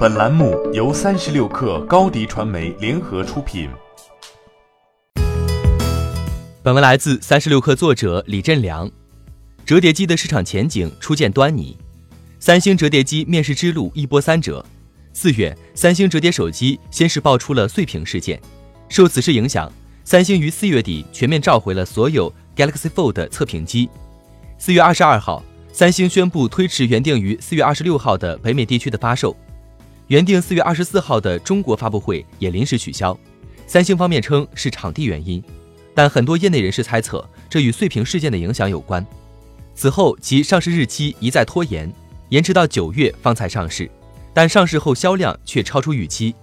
本栏目由三十六氪高低传媒联合出品。本文来自三十六氪作者李振良。折叠机的市场前景初见端倪，三星折叠机面世之路一波三折。四月，三星折叠手机先是爆出了碎屏事件，受此事影响，三星于四月底全面召回了所有 Galaxy Fold 的测评机。四月二十二号。三星宣布推迟原定于四月二十六号的北美地区的发售，原定四月二十四号的中国发布会也临时取消。三星方面称是场地原因，但很多业内人士猜测这与碎屏事件的影响有关。此后其上市日期一再拖延，延迟到九月方才上市，但上市后销量却超出预期。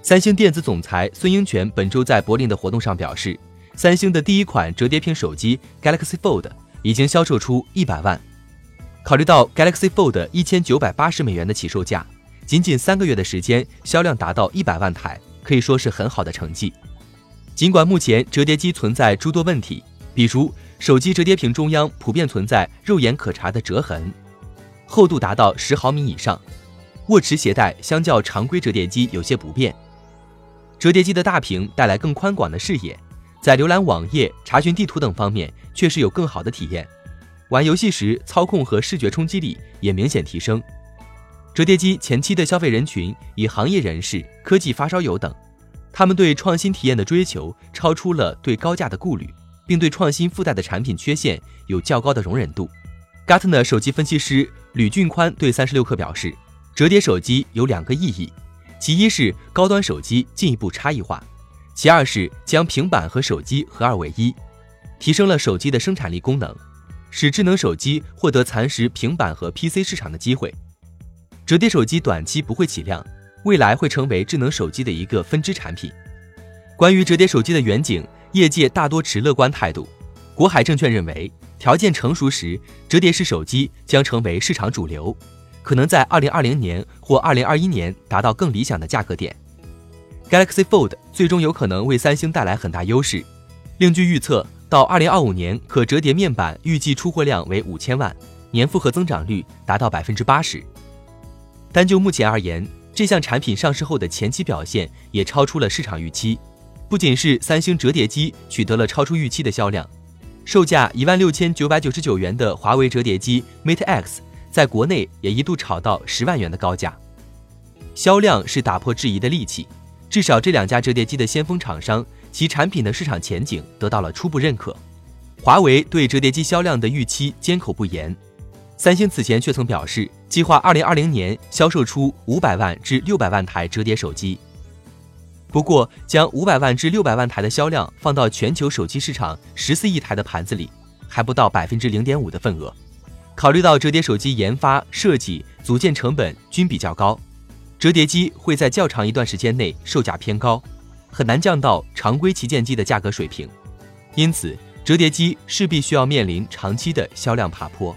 三星电子总裁孙英权本周在柏林的活动上表示，三星的第一款折叠屏手机 Galaxy Fold 已经销售出一百万。考虑到 Galaxy Fold 一千九百八十美元的起售价，仅仅三个月的时间销量达到一百万台，可以说是很好的成绩。尽管目前折叠机存在诸多问题，比如手机折叠屏中央普遍存在肉眼可查的折痕，厚度达到十毫米以上，握持携带相较常规折叠机有些不便。折叠机的大屏带来更宽广的视野，在浏览网页、查询地图等方面确实有更好的体验。玩游戏时，操控和视觉冲击力也明显提升。折叠机前期的消费人群以行业人士、科技发烧友等，他们对创新体验的追求超出了对高价的顾虑，并对创新附带的产品缺陷有较高的容忍度。Gartner 手机分析师吕俊宽对三十六氪表示，折叠手机有两个意义，其一是高端手机进一步差异化，其二是将平板和手机合二为一，提升了手机的生产力功能。使智能手机获得蚕食平板和 PC 市场的机会。折叠手机短期不会起量，未来会成为智能手机的一个分支产品。关于折叠手机的远景，业界大多持乐观态度。国海证券认为，条件成熟时，折叠式手机将成为市场主流，可能在2020年或2021年达到更理想的价格点。Galaxy Fold 最终有可能为三星带来很大优势。另据预测。到二零二五年，可折叠面板预计出货量为五千万，年复合增长率达到百分之八十。单就目前而言，这项产品上市后的前期表现也超出了市场预期。不仅是三星折叠机取得了超出预期的销量，售价一万六千九百九十九元的华为折叠机 Mate X 在国内也一度炒到十万元的高价。销量是打破质疑的利器，至少这两家折叠机的先锋厂商。其产品的市场前景得到了初步认可，华为对折叠机销量的预期缄口不言，三星此前却曾表示计划二零二零年销售出五百万至六百万台折叠手机。不过，将五百万至六百万台的销量放到全球手机市场十四亿台的盘子里，还不到百分之零点五的份额。考虑到折叠手机研发、设计、组件成本均比较高，折叠机会在较长一段时间内售价偏高。很难降到常规旗舰机的价格水平，因此折叠机势必需要面临长期的销量爬坡。